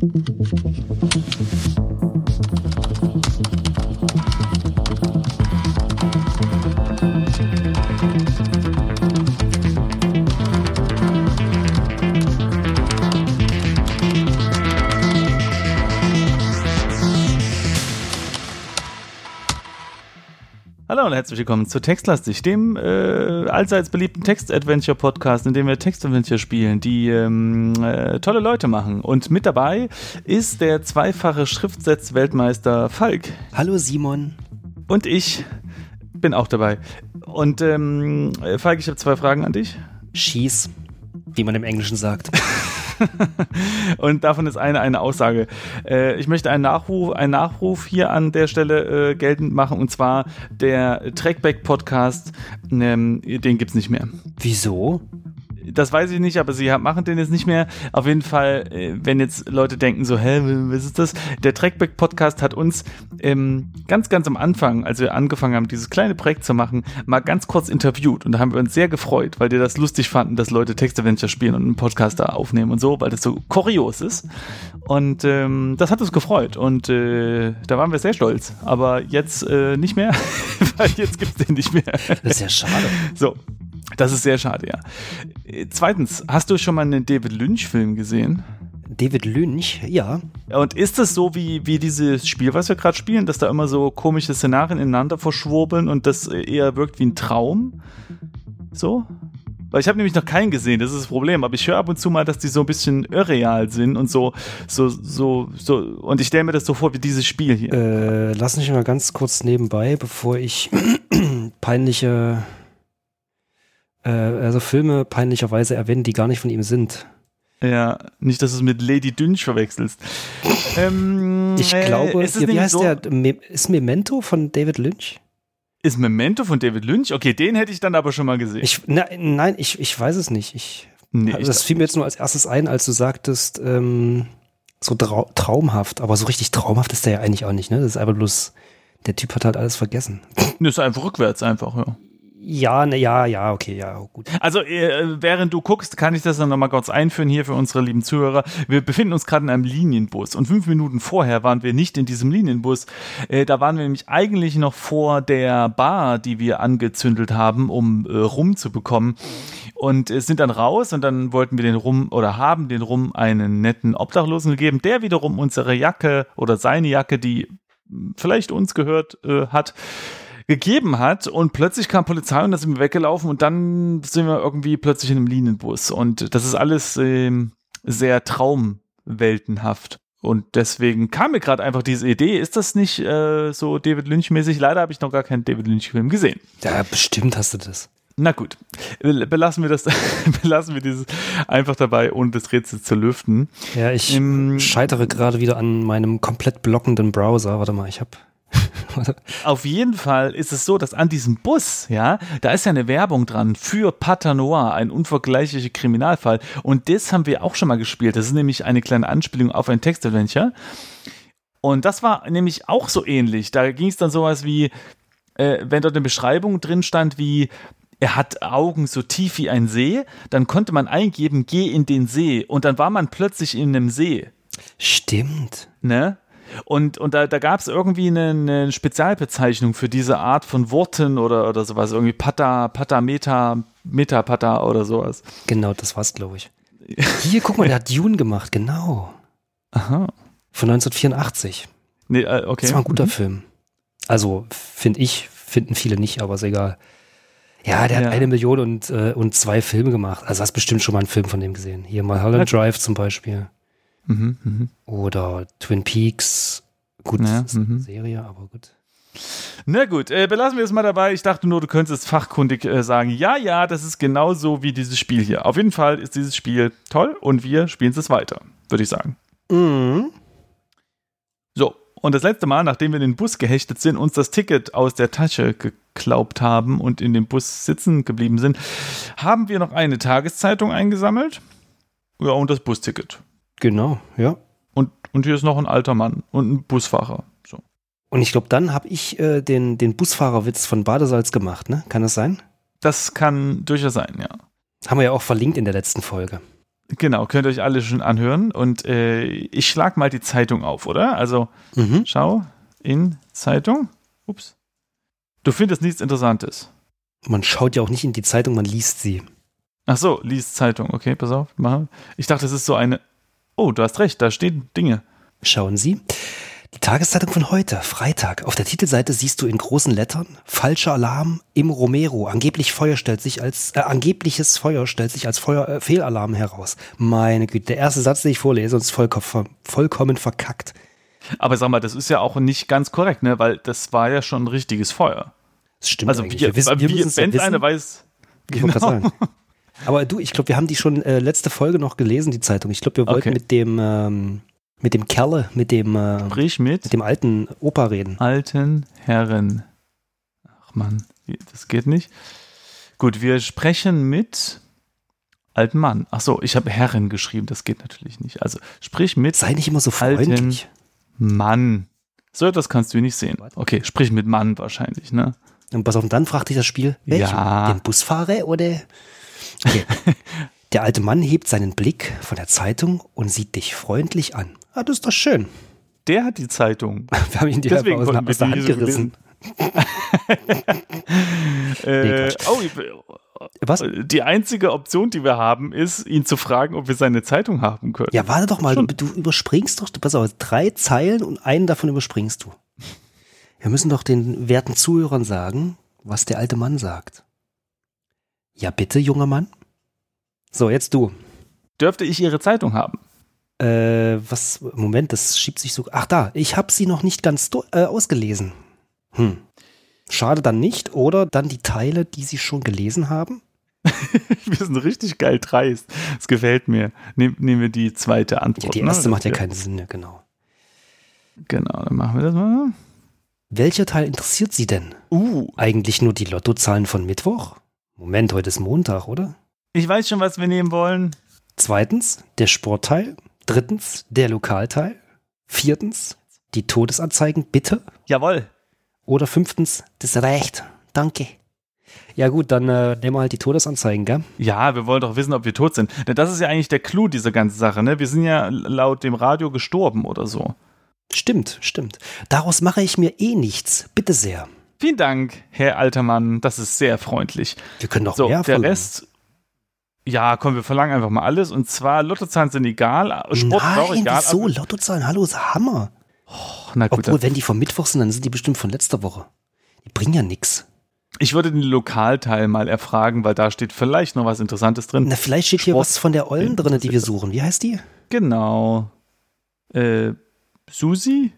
フフフフ。Hallo und herzlich willkommen zu Textlastig, dem äh, allseits beliebten Text-Adventure-Podcast, in dem wir Text-Adventure spielen, die ähm, äh, tolle Leute machen. Und mit dabei ist der zweifache Schriftsetz-Weltmeister Falk. Hallo Simon. Und ich bin auch dabei. Und ähm, Falk, ich habe zwei Fragen an dich. Schieß, wie man im Englischen sagt. und davon ist eine eine Aussage. Äh, ich möchte einen Nachruf, einen Nachruf hier an der Stelle äh, geltend machen und zwar der Trackback Podcast, ähm, den gibt's nicht mehr. Wieso? Das weiß ich nicht, aber sie machen den jetzt nicht mehr. Auf jeden Fall, äh, wenn jetzt Leute denken so, hä, was ist das? Der Trackback Podcast hat uns ähm, ganz, ganz am Anfang, als wir angefangen haben, dieses kleine Projekt zu machen, mal ganz kurz interviewt und da haben wir uns sehr gefreut, weil die das lustig fanden, dass Leute Textadventure spielen und einen Podcast da aufnehmen und so, weil das so kurios ist. Und ähm, das hat uns gefreut und äh, da waren wir sehr stolz. Aber jetzt äh, nicht mehr, weil jetzt gibt es den nicht mehr. Das ist ja schade. So, das ist sehr schade, ja. Zweitens, hast du schon mal einen David Lynch-Film gesehen? David Lynch, ja. Und ist das so wie, wie dieses Spiel, was wir gerade spielen, dass da immer so komische Szenarien ineinander verschwurbeln und das eher wirkt wie ein Traum? So? Weil ich habe nämlich noch keinen gesehen, das ist das Problem. Aber ich höre ab und zu mal, dass die so ein bisschen irreal sind und so, so, so, so. Und ich stelle mir das so vor wie dieses Spiel hier. Äh, lass mich mal ganz kurz nebenbei, bevor ich peinliche äh, also Filme peinlicherweise erwähnen, die gar nicht von ihm sind. Ja, nicht, dass du es mit Lady Dünch verwechselst. ähm, ich glaube, äh, wie heißt so? der? Ist Memento von David Lynch? Ist Memento von David Lynch? Okay, den hätte ich dann aber schon mal gesehen. Ich, na, nein, ich, ich weiß es nicht. Ich, nee, also das fiel mir jetzt nur als erstes ein, als du sagtest, ähm, so traumhaft. Aber so richtig traumhaft ist der ja eigentlich auch nicht, ne? Das ist einfach bloß, der Typ hat halt alles vergessen. Das ist einfach rückwärts einfach, ja. Ja, ne, ja, ja, okay, ja, gut. Also äh, während du guckst, kann ich das dann nochmal kurz einführen hier für unsere lieben Zuhörer. Wir befinden uns gerade in einem Linienbus und fünf Minuten vorher waren wir nicht in diesem Linienbus. Äh, da waren wir nämlich eigentlich noch vor der Bar, die wir angezündelt haben, um äh, Rum zu bekommen. Und äh, sind dann raus und dann wollten wir den Rum oder haben den Rum einen netten Obdachlosen gegeben, der wiederum unsere Jacke oder seine Jacke, die vielleicht uns gehört äh, hat, gegeben hat und plötzlich kam Polizei und da sind wir weggelaufen und dann sind wir irgendwie plötzlich in einem Linienbus und das ist alles ähm, sehr traumweltenhaft. Und deswegen kam mir gerade einfach diese Idee, ist das nicht äh, so David Lynch-mäßig? Leider habe ich noch gar keinen David Lynch-Film gesehen. Ja, bestimmt hast du das. Na gut, belassen wir das, belassen wir dieses einfach dabei, ohne das Rätsel zu lüften. Ja, ich Im, scheitere gerade wieder an meinem komplett blockenden Browser. Warte mal, ich habe Auf jeden Fall ist es so, dass an diesem Bus, ja, da ist ja eine Werbung dran für Patanoir, ein unvergleichlicher Kriminalfall. Und das haben wir auch schon mal gespielt. Das ist nämlich eine kleine Anspielung auf ein Textadventure. Und das war nämlich auch so ähnlich. Da ging es dann sowas wie, äh, wenn dort eine Beschreibung drin stand, wie er hat Augen so tief wie ein See, dann konnte man eingeben, geh in den See. Und dann war man plötzlich in einem See. Stimmt. Ne? Und, und da, da gab es irgendwie eine, eine, Spezialbezeichnung für diese Art von Worten oder, oder sowas. Irgendwie Pata, Pata, Meta, Meta, Pata oder sowas. Genau, das war's, glaube ich. Hier, guck mal, der hat Dune gemacht, genau. Aha. Von 1984. Nee, äh, okay. Das war ein guter mhm. Film. Also, finde ich, finden viele nicht, aber ist egal. Ja, der ja. hat eine Million und, äh, und zwei Filme gemacht. Also hast bestimmt schon mal einen Film von dem gesehen. Hier mal Holland Drive zum Beispiel. Mhm, mh. Oder Twin Peaks. Gut, ja, ist eine mhm. Serie, aber gut. Na gut, äh, belassen wir es mal dabei. Ich dachte nur, du könntest fachkundig äh, sagen, ja, ja, das ist genauso wie dieses Spiel hier. Auf jeden Fall ist dieses Spiel toll und wir spielen es weiter, würde ich sagen. Mhm. So, und das letzte Mal, nachdem wir in den Bus gehechtet sind, uns das Ticket aus der Tasche geklaubt haben und in dem Bus sitzen geblieben sind, haben wir noch eine Tageszeitung eingesammelt. Ja, und das Busticket. Genau, ja. Und, und hier ist noch ein alter Mann und ein Busfahrer. So. Und ich glaube, dann habe ich äh, den, den Busfahrerwitz von Badesalz gemacht, ne? Kann das sein? Das kann durchaus sein, ja. Haben wir ja auch verlinkt in der letzten Folge. Genau, könnt ihr euch alle schon anhören. Und äh, ich schlag mal die Zeitung auf, oder? Also, mhm. schau in Zeitung. Ups. Du findest nichts Interessantes. Man schaut ja auch nicht in die Zeitung, man liest sie. Ach so, liest Zeitung. Okay, pass auf. Ich dachte, das ist so eine. Oh, du hast recht, da stehen Dinge. Schauen Sie. Die Tageszeitung von heute, Freitag. Auf der Titelseite siehst du in großen Lettern falscher Alarm im Romero. Angeblich Feuer stellt sich als äh, angebliches Feuer stellt sich als Feuer äh, Fehlalarm heraus. Meine Güte, der erste Satz, den ich vorlese, ist vollkommen, vollkommen verkackt. Aber sag mal, das ist ja auch nicht ganz korrekt, ne? Weil das war ja schon ein richtiges Feuer. Das stimmt. Also wir, wir wissen, wir wissen wenn ja einer weiß. Genau. Aber du, ich glaube, wir haben die schon äh, letzte Folge noch gelesen, die Zeitung. Ich glaube, wir wollten okay. mit dem ähm, mit dem Kerle, mit dem äh, Sprich mit, mit dem alten Opa reden. Alten Herren. Ach man, das geht nicht. Gut, wir sprechen mit alten Mann. Ach so, ich habe Herren geschrieben, das geht natürlich nicht. Also sprich mit Sei nicht immer so freundlich. Mann. So das kannst du nicht sehen. Okay, sprich mit Mann wahrscheinlich, ne? Und pass auf, dann fragt dich das Spiel, welchen? Ja. Den Busfahrer oder? Okay. Der alte Mann hebt seinen Blick von der Zeitung und sieht dich freundlich an. Ah, das ist doch schön. Der hat die Zeitung. Wir haben ihn die Deswegen aus, aus der Hand gerissen. äh, oh, Was? Die einzige Option, die wir haben, ist, ihn zu fragen, ob wir seine Zeitung haben können. Ja, warte doch mal, du, du, überspringst doch, pass auf, drei Zeilen und einen davon überspringst du. Wir müssen doch den werten Zuhörern sagen, was der alte Mann sagt. Ja, bitte, junger Mann. So, jetzt du. Dürfte ich Ihre Zeitung haben? Äh, was, Moment, das schiebt sich so. Ach da, ich habe sie noch nicht ganz äh, ausgelesen. Hm. Schade dann nicht, oder dann die Teile, die Sie schon gelesen haben? wir sind richtig geil dreist. Das gefällt mir. Nehm, nehmen wir die zweite Antwort. Ja, die ne? erste ne? macht ja keinen Sinn, ja, genau. Genau, dann machen wir das mal. Welcher Teil interessiert Sie denn? Uh. Eigentlich nur die Lottozahlen von Mittwoch? Moment, heute ist Montag, oder? Ich weiß schon, was wir nehmen wollen. Zweitens, der Sportteil. Drittens, der Lokalteil. Viertens, die Todesanzeigen, bitte. Jawohl. Oder fünftens, das Recht. Danke. Ja gut, dann äh, nehmen wir halt die Todesanzeigen, gell? Ja, wir wollen doch wissen, ob wir tot sind. Denn das ist ja eigentlich der Clou dieser ganzen Sache, ne? Wir sind ja laut dem Radio gestorben oder so. Stimmt, stimmt. Daraus mache ich mir eh nichts. Bitte sehr. Vielen Dank, Herr Altermann. Das ist sehr freundlich. Wir können doch so, mehr der verlangen. Rest ja, komm, wir verlangen einfach mal alles. Und zwar, Lottozahlen sind egal. Sport Nein, auch egal. Wieso? Lottozahlen, hallo, ist Hammer. Oh, na gut, Obwohl, wenn die vom Mittwoch sind, dann sind die bestimmt von letzter Woche. Die bringen ja nichts. Ich würde den Lokalteil mal erfragen, weil da steht vielleicht noch was Interessantes drin. Na, vielleicht steht hier Sport was von der Ollen drin, die wir suchen. Wie heißt die? Genau. Äh, Susi?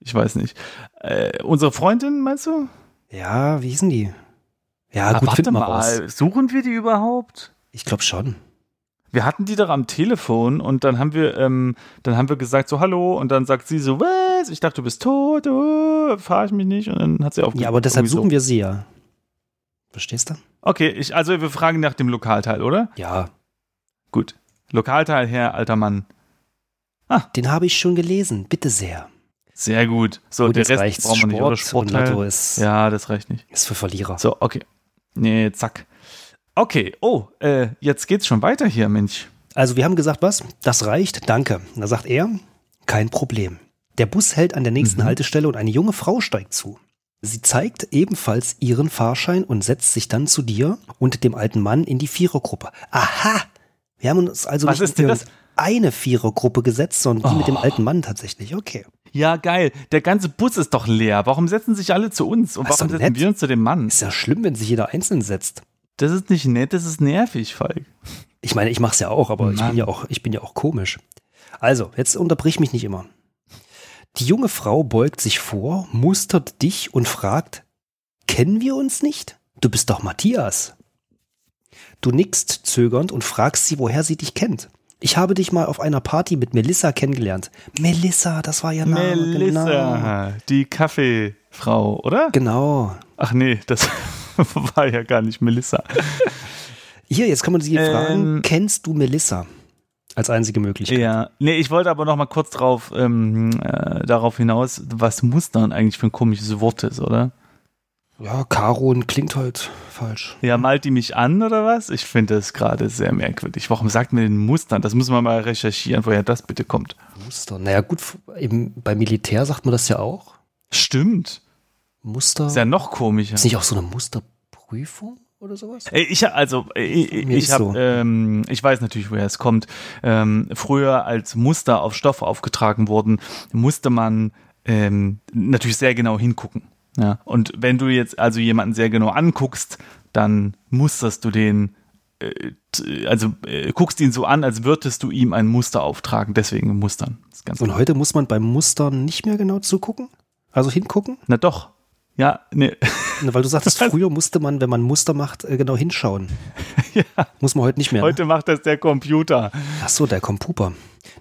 Ich weiß nicht. Äh, unsere Freundin, meinst du? Ja, wie hießen die? Ja, ah, gut, warte mal. Raus. Suchen wir die überhaupt? Ich glaube schon. Wir hatten die doch am Telefon und dann haben wir, ähm, dann haben wir gesagt so Hallo und dann sagt sie so was? Ich dachte du bist tot, oh, fahre ich mich nicht und dann hat sie aufgehört. Ja, aber deshalb suchen so. wir sie ja. Verstehst du? Okay, ich, also wir fragen nach dem Lokalteil, oder? Ja. Gut. Lokalteil, Herr alter Mann. Ah. Den habe ich schon gelesen, bitte sehr. Sehr gut. So, gut, der Rest brauchen wir nicht, oder? Sportteil. Ist, ja, das reicht nicht. Ist für Verlierer. So, okay. Nee, zack. Okay, oh, äh, jetzt geht's schon weiter hier, Mensch. Also wir haben gesagt, was? Das reicht, danke. Da sagt er, kein Problem. Der Bus hält an der nächsten mhm. Haltestelle und eine junge Frau steigt zu. Sie zeigt ebenfalls ihren Fahrschein und setzt sich dann zu dir und dem alten Mann in die Vierergruppe. Aha! Wir haben uns also Was nicht für eine Vierergruppe gesetzt, sondern die oh. mit dem oh. alten Mann tatsächlich. Okay. Ja, geil. Der ganze Bus ist doch leer. Warum setzen sich alle zu uns? Und warum setzen nett. wir uns zu dem Mann? Ist ja schlimm, wenn sich jeder einzeln setzt. Das ist nicht nett, das ist nervig, Falk. Ich meine, ich mach's ja auch, aber ich bin ja auch, ich bin ja auch komisch. Also, jetzt unterbrich mich nicht immer. Die junge Frau beugt sich vor, mustert dich und fragt, kennen wir uns nicht? Du bist doch Matthias. Du nickst zögernd und fragst sie, woher sie dich kennt. Ich habe dich mal auf einer Party mit Melissa kennengelernt. Melissa, das war ja Name. Melissa, genau. die Kaffeefrau, oder? Genau. Ach nee, das war ja gar nicht Melissa. Hier, jetzt kann man sich ähm, fragen, kennst du Melissa? Als einzige Möglichkeit. Ja, nee, ich wollte aber noch mal kurz drauf, ähm, äh, darauf hinaus, was Mustern eigentlich für ein komisches Wort ist, oder? Ja, Karon klingt halt falsch. Ja, malt die mich an oder was? Ich finde das gerade sehr merkwürdig. Warum sagt man den Mustern? Das müssen wir mal recherchieren, woher das bitte kommt. Muster. Naja, gut, eben beim Militär sagt man das ja auch. Stimmt. Muster. Ist ja noch komischer. Ist nicht auch so eine Musterprüfung oder sowas? Ich also ich, ich habe so. ähm, ich weiß natürlich woher es kommt. Ähm, früher als Muster auf Stoff aufgetragen wurden, musste man ähm, natürlich sehr genau hingucken. Ja. Und wenn du jetzt also jemanden sehr genau anguckst, dann musterst du den äh, also äh, guckst ihn so an, als würdest du ihm ein Muster auftragen. Deswegen mustern. Das ist ganz Und heute muss man beim Mustern nicht mehr genau zugucken? Also hingucken? Na doch. Ja, nee. Weil du sagtest, früher musste man, wenn man Muster macht, äh, genau hinschauen. ja. Muss man heute nicht mehr. ne? Heute macht das der Computer. Ach so, der Computer.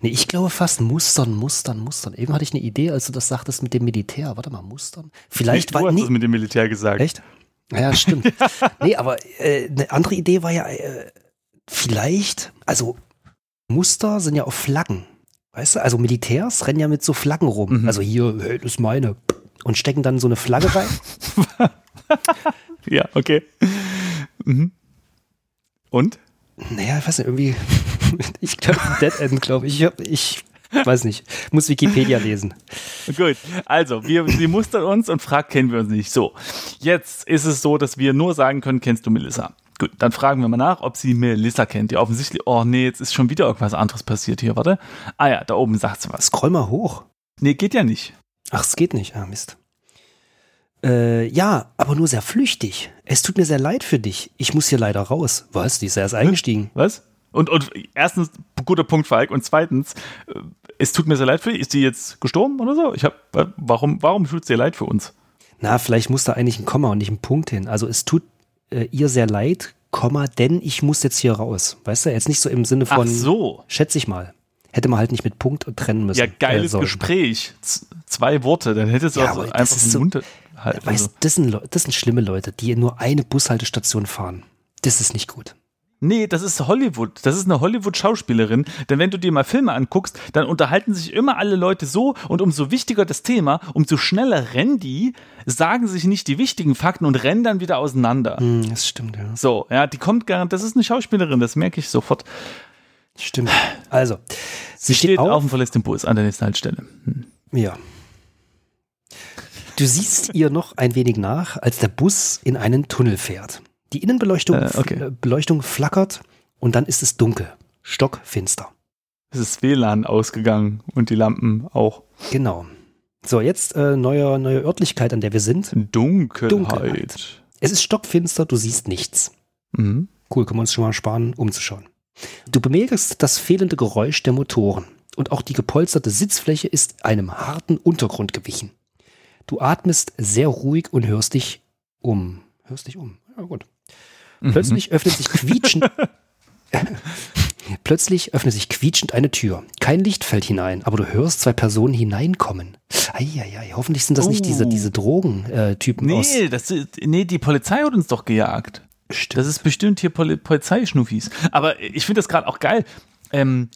Nee, ich glaube fast Mustern, Mustern, Mustern. Eben hatte ich eine Idee, als du das sagtest mit dem Militär. Warte mal, Mustern? Vielleicht du war. hast Nee, das mit dem Militär gesagt. echt? Ja, stimmt. Nee, aber äh, eine andere Idee war ja, äh, vielleicht, also Muster sind ja auf Flaggen. Weißt du, also Militärs rennen ja mit so Flaggen rum. Mhm. Also hier, hey, das ist meine. Und stecken dann so eine Flagge rein. Ja, okay. Mhm. Und? Naja, ich weiß nicht, irgendwie. Ich glaube, Dead End, glaube ich. Ich, ich weiß nicht. Muss Wikipedia lesen. Gut, also, wir, sie mustert uns und fragt, kennen wir uns nicht. So, jetzt ist es so, dass wir nur sagen können, kennst du Melissa? Gut, dann fragen wir mal nach, ob sie Melissa kennt. Die offensichtlich, oh nee, jetzt ist schon wieder irgendwas anderes passiert hier, warte. Ah ja, da oben sagt sie was. Scroll mal hoch. Nee, geht ja nicht. Ach, es geht nicht. Ah, Mist. Äh, ja, aber nur sehr flüchtig. Es tut mir sehr leid für dich. Ich muss hier leider raus. Was? Die ist ja erst eingestiegen. Was? Und, und erstens, guter Punkt, Falk. Und zweitens, äh, es tut mir sehr leid für dich. Ist sie jetzt gestorben oder so? Ich hab, warum, warum tut es dir leid für uns? Na, vielleicht muss da eigentlich ein Komma und nicht ein Punkt hin. Also es tut äh, ihr sehr leid, Komma, denn ich muss jetzt hier raus. Weißt du, jetzt nicht so im Sinne Ach von, so. schätze ich mal. Hätte man halt nicht mit Punkt trennen müssen. Ja, geiles äh. Gespräch. Z zwei Worte, dann hättest du Ja, auch einfach so- Mund halt. Weißt, Also. das, sind, das sind schlimme Leute, die nur eine Bushaltestation fahren. Das ist nicht gut. Nee, das ist Hollywood. Das ist eine Hollywood-Schauspielerin. Denn wenn du dir mal Filme anguckst, dann unterhalten sich immer alle Leute so und umso wichtiger das Thema, umso schneller rennen die, sagen sich nicht die wichtigen Fakten und rennen dann wieder auseinander. Hm, das stimmt, ja. So, ja, die kommt gar das ist eine Schauspielerin, das merke ich sofort. Stimmt. Also, sie, Sie steht auf und verlässt den Bus an der nächsten Haltestelle. Hm. Ja. Du siehst ihr noch ein wenig nach, als der Bus in einen Tunnel fährt. Die Innenbeleuchtung Äh, okay. äh, Beleuchtung flackert und dann ist es dunkel. Stockfinster. Es ist WLAN ausgegangen und die Lampen auch. Genau. So, jetzt äh, neue, neue Örtlichkeit, an der wir sind. Dunkelheit. Dunkelheit. Es ist stockfinster, du siehst nichts. Mhm. Cool, können wir uns schon mal sparen, umzuschauen. Du bemerkst das fehlende Geräusch der Motoren und auch die gepolsterte Sitzfläche ist einem harten Untergrund gewichen. Du atmest sehr ruhig und hörst dich um. Hörst dich um. Ja, gut. Plötzlich öffnet sich quietschend. Plötzlich öffnet sich quietschend eine Tür. Kein Licht fällt hinein, aber du hörst zwei Personen hineinkommen. Eieiei, hoffentlich sind das nicht diese, Oh. diese Drogentypen aus. Nee, das ist, nee, die Polizei hat uns doch gejagt. Stimmt. Das ist bestimmt hier Poli Polizeischnuffis. Aber ich finde das gerade auch geil. Ähm,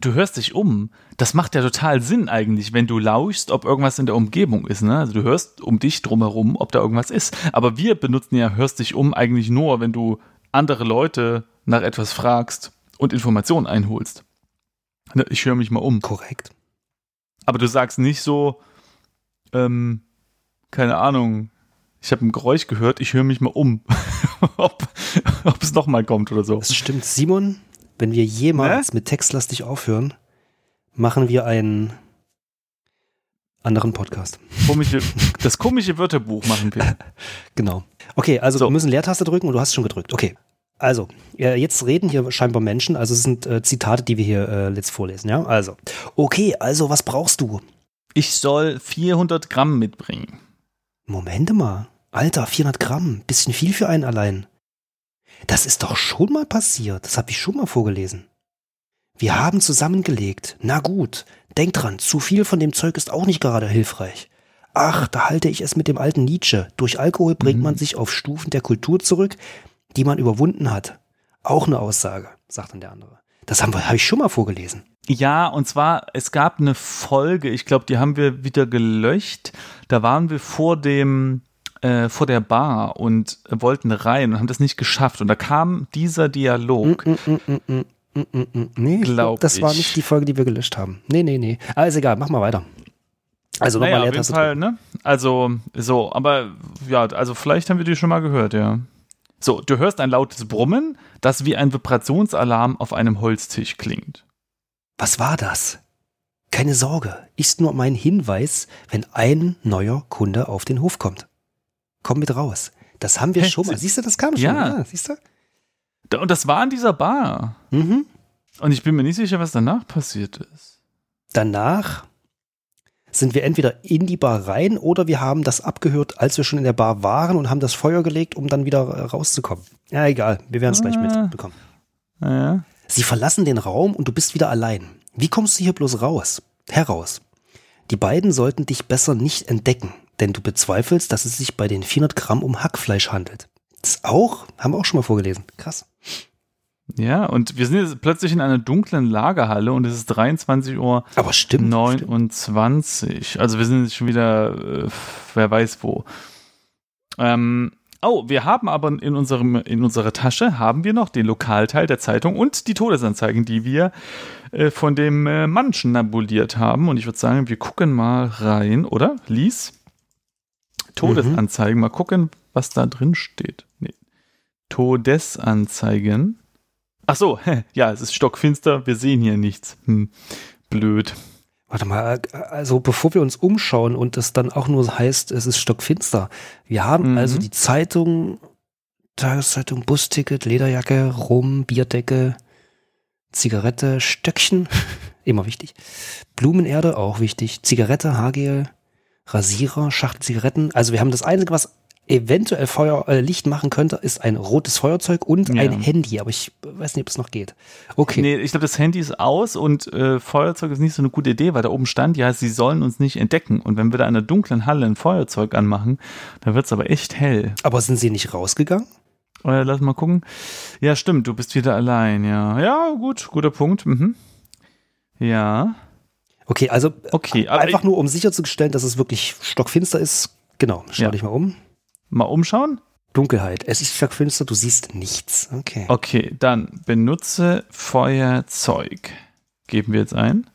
du hörst dich um. Das macht ja total Sinn eigentlich, wenn du lauschst, ob irgendwas in der Umgebung ist. Ne? Also du hörst um dich drumherum, ob da irgendwas ist. Aber wir benutzen ja hörst dich um eigentlich nur, wenn du andere Leute nach etwas fragst und Informationen einholst. Ne, Ich höre mich mal um. Korrekt. Aber du sagst nicht so, ähm, keine Ahnung, ich habe ein Geräusch gehört, ich höre mich mal um, ob, ob es nochmal kommt oder so. Das stimmt. Simon, wenn wir jemals mit textlastig aufhören, machen wir einen anderen Podcast. Komische, das komische Wörterbuch machen wir. Genau. Okay, also So. wir müssen Leertaste drücken und du hast schon gedrückt. Okay. Also, jetzt reden hier scheinbar Menschen, also es sind äh, Zitate, die wir hier äh, jetzt vorlesen, ja? Also, okay, also was brauchst du? Ich soll 400 Gramm mitbringen. Moment mal. Alter, 400 Gramm, bisschen viel für einen allein. Das ist doch schon mal passiert, das habe ich schon mal vorgelesen. Wir haben zusammengelegt. Na gut, denk dran, zu viel von dem Zeug ist auch nicht gerade hilfreich. Ach, da halte ich es mit dem alten Nietzsche. Durch Alkohol bringt Mhm. man sich auf Stufen der Kultur zurück, die man überwunden hat. Auch eine Aussage, sagt dann der andere. Das haben wir, habe ich schon mal vorgelesen. Ja, und zwar, es gab eine Folge, ich glaube, die haben wir wieder gelöscht. Da waren wir vor dem äh, vor der Bar und wollten rein und haben das nicht geschafft. Und da kam dieser Dialog. Mm, mm, mm, mm, mm, mm, mm. Nee, ich glaub, das war nicht die Folge, die wir gelöscht haben. Nee, nee, nee. Alles egal, mach mal weiter. Also nochmal naja, Leertaste. Fall, ne? Also, so, aber ja, also vielleicht haben wir die schon mal gehört, ja. So, du hörst ein lautes Brummen, das wie ein Vibrationsalarm auf einem Holztisch klingt. Was war das? Keine Sorge, ist nur mein Hinweis, wenn ein neuer Kunde auf den Hof kommt. Komm mit raus. Das haben wir hey, schon mal. Siehst du, das kam schon. Ja, ja siehst du? Und das war in dieser Bar. Mhm. Und ich bin mir nicht sicher, was danach passiert ist. Danach sind wir entweder in die Bar rein oder wir haben das abgehört, als wir schon in der Bar waren und haben das Feuer gelegt, um dann wieder rauszukommen. Ja, egal. Wir werden es gleich ah. mitbekommen. Ja. Sie verlassen den Raum und du bist wieder allein. Wie kommst du hier bloß raus? Heraus. Die beiden sollten dich besser nicht entdecken, denn du bezweifelst, dass es sich bei den 400 Gramm um Hackfleisch handelt. Das auch, haben wir auch schon mal vorgelesen. Krass. Ja, und wir sind jetzt plötzlich in einer dunklen Lagerhalle und es ist 23 Uhr Aber stimmt, 29. Stimmt. Also wir sind jetzt schon wieder, äh, wer weiß wo. Ähm, oh, wir haben aber in, unserem, in unserer Tasche haben wir noch den Lokalteil der Zeitung und die Todesanzeigen, die wir äh, von dem äh, Mann schnabuliert haben. Und ich würde sagen, wir gucken mal rein, oder? Lies. Todesanzeigen. Mhm. Mal gucken, was da drin steht. Nee. Todesanzeigen. Ach so, ja, es ist stockfinster, wir sehen hier nichts. Hm, blöd. Warte mal, also bevor wir uns umschauen und es dann auch nur heißt, es ist stockfinster. Wir haben mhm. also die Zeitung, Tageszeitung, Busticket, Lederjacke, Rum, Bierdecke, Zigarette, Stöckchen, immer wichtig. Blumenerde, auch wichtig. Zigarette, Haargel, Rasierer, Schachtel Zigaretten. Also wir haben das Einzige, was eventuell Feuer, äh, Licht machen könnte, ist ein rotes Feuerzeug und ja. ein Handy, aber ich weiß nicht, ob es noch geht. Okay. Nee, ich glaube, das Handy ist aus und äh, Feuerzeug ist nicht so eine gute Idee, weil da oben stand, ja, sie sollen uns nicht entdecken. Und wenn wir da in einer dunklen Halle ein Feuerzeug anmachen, dann wird es aber echt hell. Aber sind sie nicht rausgegangen? Äh, lass mal gucken. Ja, stimmt, du bist wieder allein, ja. Ja, gut, guter Punkt. Mhm. Ja. Okay, also okay, einfach nur um sicherzustellen, dass es wirklich stockfinster ist. Genau, schau ja. dich mal um. Mal umschauen? Dunkelheit. Es ist stockfinster, du siehst nichts. Okay. Okay, dann benutze Feuerzeug. Geben wir jetzt ein.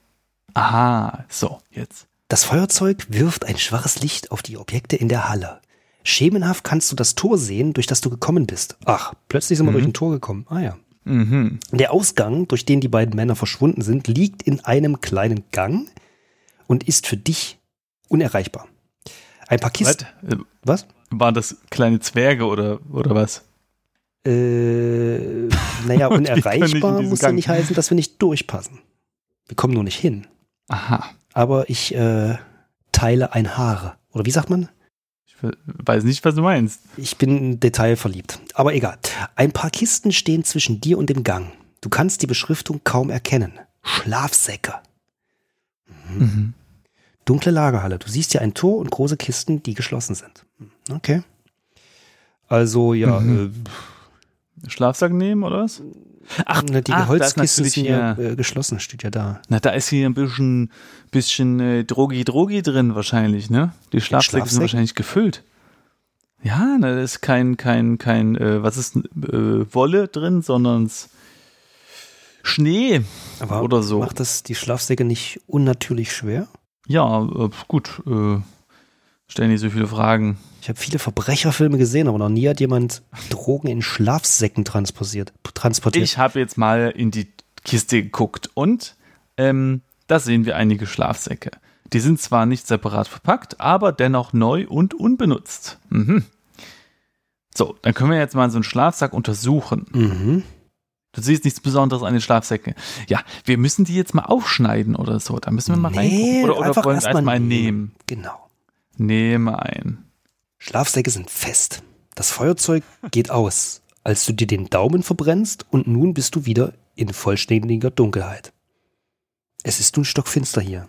Aha, so, jetzt. Das Feuerzeug wirft ein schwaches Licht auf die Objekte in der Halle. Schemenhaft kannst du das Tor sehen, durch das du gekommen bist. Ach, plötzlich sind wir mhm. durch ein Tor gekommen. Ah ja. Mhm. Der Ausgang, durch den die beiden Männer verschwunden sind, liegt in einem kleinen Gang und ist für dich unerreichbar. Ein paar Kisten. Was? Waren das kleine Zwerge oder, oder was? Äh, naja, unerreichbar muss ja nicht heißen, dass wir nicht durchpassen. Wir kommen nur nicht hin. Aha. Aber ich äh, teile ein Haar. Oder wie sagt man? Ich weiß nicht, was du meinst. Ich bin detailverliebt. Aber egal. Ein paar Kisten stehen zwischen dir und dem Gang. Du kannst die Beschriftung kaum erkennen. Schlafsäcke. Mhm. Mhm. Dunkle Lagerhalle. Du siehst ja ein Tor und große Kisten, die geschlossen sind. Okay. Also ja. Mhm. Äh, Schlafsack nehmen oder was? Ach, Na, die ach, Holzkisten sind ja äh, geschlossen, steht ja da. Na, da ist hier ein bisschen, bisschen äh, Drogi Drogi drin wahrscheinlich, ne? Die Schlafsäcke sind wahrscheinlich gefüllt. Ja, na, da ist kein, kein, kein, äh, was ist äh, Wolle drin, sondern Schnee Aber oder so. Macht das die Schlafsäcke nicht unnatürlich schwer? Ja, äh, gut. Äh, stellen nicht so viele Fragen. Ich habe viele Verbrecherfilme gesehen, aber noch nie hat jemand Drogen in Schlafsäcken transportiert. transportiert. Ich habe jetzt mal in die Kiste geguckt und ähm, da sehen wir einige Schlafsäcke. Die sind zwar nicht separat verpackt, aber dennoch neu und unbenutzt. Mhm. So, dann können wir jetzt mal so einen Schlafsack untersuchen. Mhm. Du siehst nichts Besonderes an den Schlafsäcken. Ja, wir müssen die jetzt mal aufschneiden oder so. Da müssen wir mal nee, reingucken. Oder, oder wollen wir erstmal nehmen. Genau. Nehme ein. Schlafsäcke sind fest. Das Feuerzeug geht aus, als du dir den Daumen verbrennst und nun bist du wieder in vollständiger Dunkelheit. Es ist nun stockfinster hier.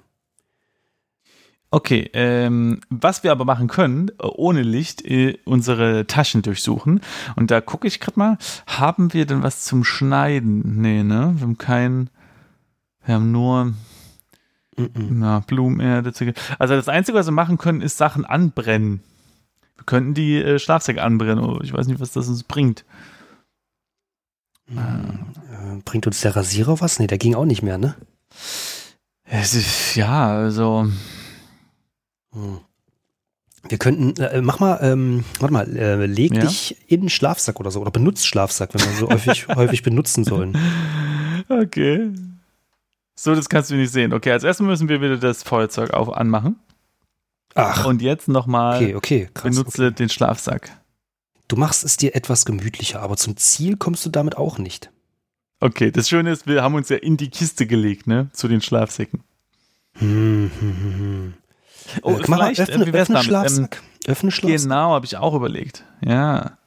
Okay, ähm, was wir aber machen können, ohne Licht, äh, unsere Taschen durchsuchen. Und da gucke ich gerade mal, haben wir denn was zum Schneiden? Nee, ne? Wir haben kein, wir haben nur mm -mm. Na, Blumenerde. Also das Einzige, was wir machen können, ist Sachen anbrennen. Wir könnten die äh, Schlafsäcke anbrennen. Oh, ich weiß nicht, was das uns bringt. Hm, äh, bringt uns der Rasierer was? Nee, der ging auch nicht mehr, ne? Es ist, ja, also. Hm. Wir könnten, äh, mach mal, ähm, warte mal, äh, leg ja? dich in den Schlafsack oder so oder benutzt Schlafsack, wenn wir so häufig, häufig benutzen sollen. Okay. So, das kannst du nicht sehen. Okay, als erstes müssen wir wieder das Feuerzeug auf anmachen. Ach. Und jetzt nochmal okay, okay, benutze okay. den Schlafsack. Du machst es dir etwas gemütlicher, aber zum Ziel kommst du damit auch nicht. Okay, das Schöne ist, wir haben uns ja in die Kiste gelegt, ne? Zu den Schlafsäcken. Hm, hm, hm, hm. Oh, äh, vielleicht, öffne, äh, wär's öffne Schlafsack. Ähm, öffne Schlafsack. Genau, habe ich auch überlegt. Ja.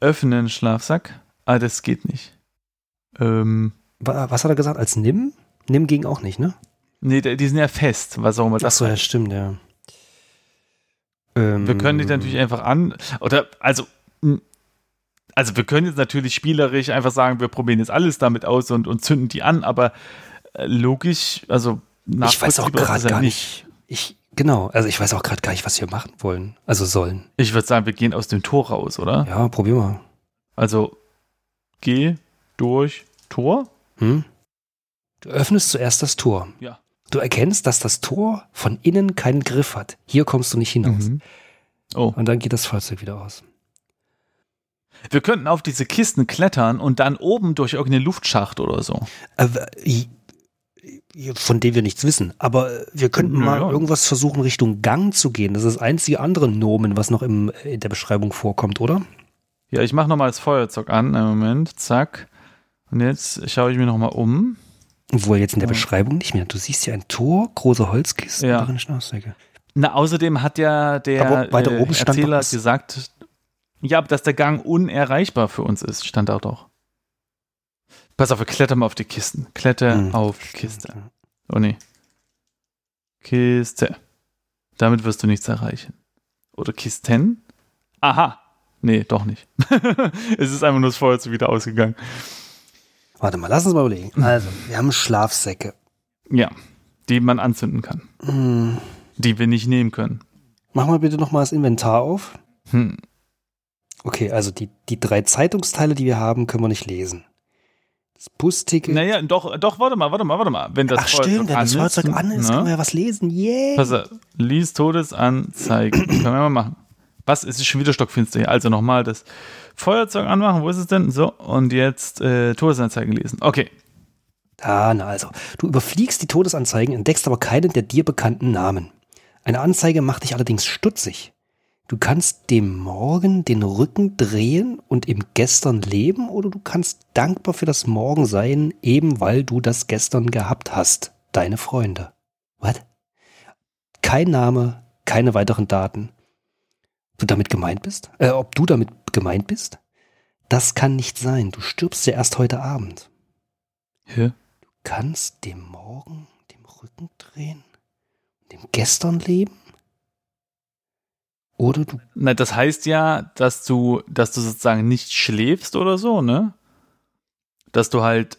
Öffnen Schlafsack. Ah, das geht nicht. Ähm. Was hat er gesagt? Als Nimm? Nimm ging auch nicht, ne? Nee, die sind ja fest, was auch immer das Ach so, ja, stimmt, ja. Ähm, wir können die natürlich einfach an, oder, also, also wir können jetzt natürlich spielerisch einfach sagen, wir probieren jetzt alles damit aus und, und zünden die an, aber äh, logisch, also ich weiß auch gerade gar nicht. Ich, genau, also ich weiß auch gerade gar nicht, was wir machen wollen, also sollen. Ich würde sagen, wir gehen aus dem Tor raus, oder? Ja, probier mal. Also, geh durch Tor. Hm? Du öffnest zuerst das Tor. Ja. Du erkennst, dass das Tor von innen keinen Griff hat. Hier kommst du nicht hinaus. Mhm. Oh. Und dann geht das Fahrzeug wieder aus. Wir könnten auf diese Kisten klettern und dann oben durch irgendeine Luftschacht oder so. Äh, von dem wir nichts wissen. Aber wir könnten ja, mal ja. irgendwas versuchen, Richtung Gang zu gehen. Das ist das einzige andere Nomen, was noch im, in der Beschreibung vorkommt, oder? Ja, ich mache nochmal das Feuerzeug an. Einen Moment, zack. Und jetzt schaue ich mir nochmal um. Wohl jetzt in der Beschreibung nicht mehr. Du siehst ja ein Tor, große Holzkisten ja. darin Schnauzdecke. Na, außerdem hat ja der äh, Erzähler gesagt, ja, dass der Gang unerreichbar für uns ist, stand da doch. Pass auf, wir klettern mal auf die Kisten. Kletter hm. auf Kiste. Oh nee. Kiste. Damit wirst du nichts erreichen. Oder Kisten? Aha. Nee, doch nicht. es ist einfach nur das Feuer wieder ausgegangen. Warte mal, lass uns mal überlegen. Also, wir haben Schlafsäcke. Ja, die man anzünden kann. Hm. Die wir nicht nehmen können. Mach mal bitte nochmal das Inventar auf. Hm. Okay, also die, die drei Zeitungsteile, die wir haben, können wir nicht lesen. Das Busticket. Naja, doch, doch, warte mal, warte mal, warte mal. Wenn das Ach stimmt, wenn das Feuerzeug an ist, ne? können wir ja was lesen. Yeah. Pass auf, lies Todesanzeigen. können wir mal machen. Was? Es ist schon wieder stockfinster hier. Also nochmal das Feuerzeug anmachen. Wo ist es denn? So, und jetzt äh, Todesanzeigen lesen. Okay. Ah, na also. Du überfliegst die Todesanzeigen, entdeckst aber keinen der dir bekannten Namen. Eine Anzeige macht dich allerdings stutzig. Du kannst dem Morgen den Rücken drehen und im Gestern leben oder du kannst dankbar für das Morgen sein, eben weil du das Gestern gehabt hast. Deine Freunde. Was? Kein Name, keine weiteren Daten du damit gemeint bist? Äh, ob du damit gemeint bist? Das kann nicht sein. Du stirbst ja erst heute Abend. Hä? Du kannst dem Morgen dem Rücken drehen? Dem Gestern leben? Oder du. Na, das heißt ja, dass du, dass du sozusagen nicht schläfst oder so, ne? Dass du halt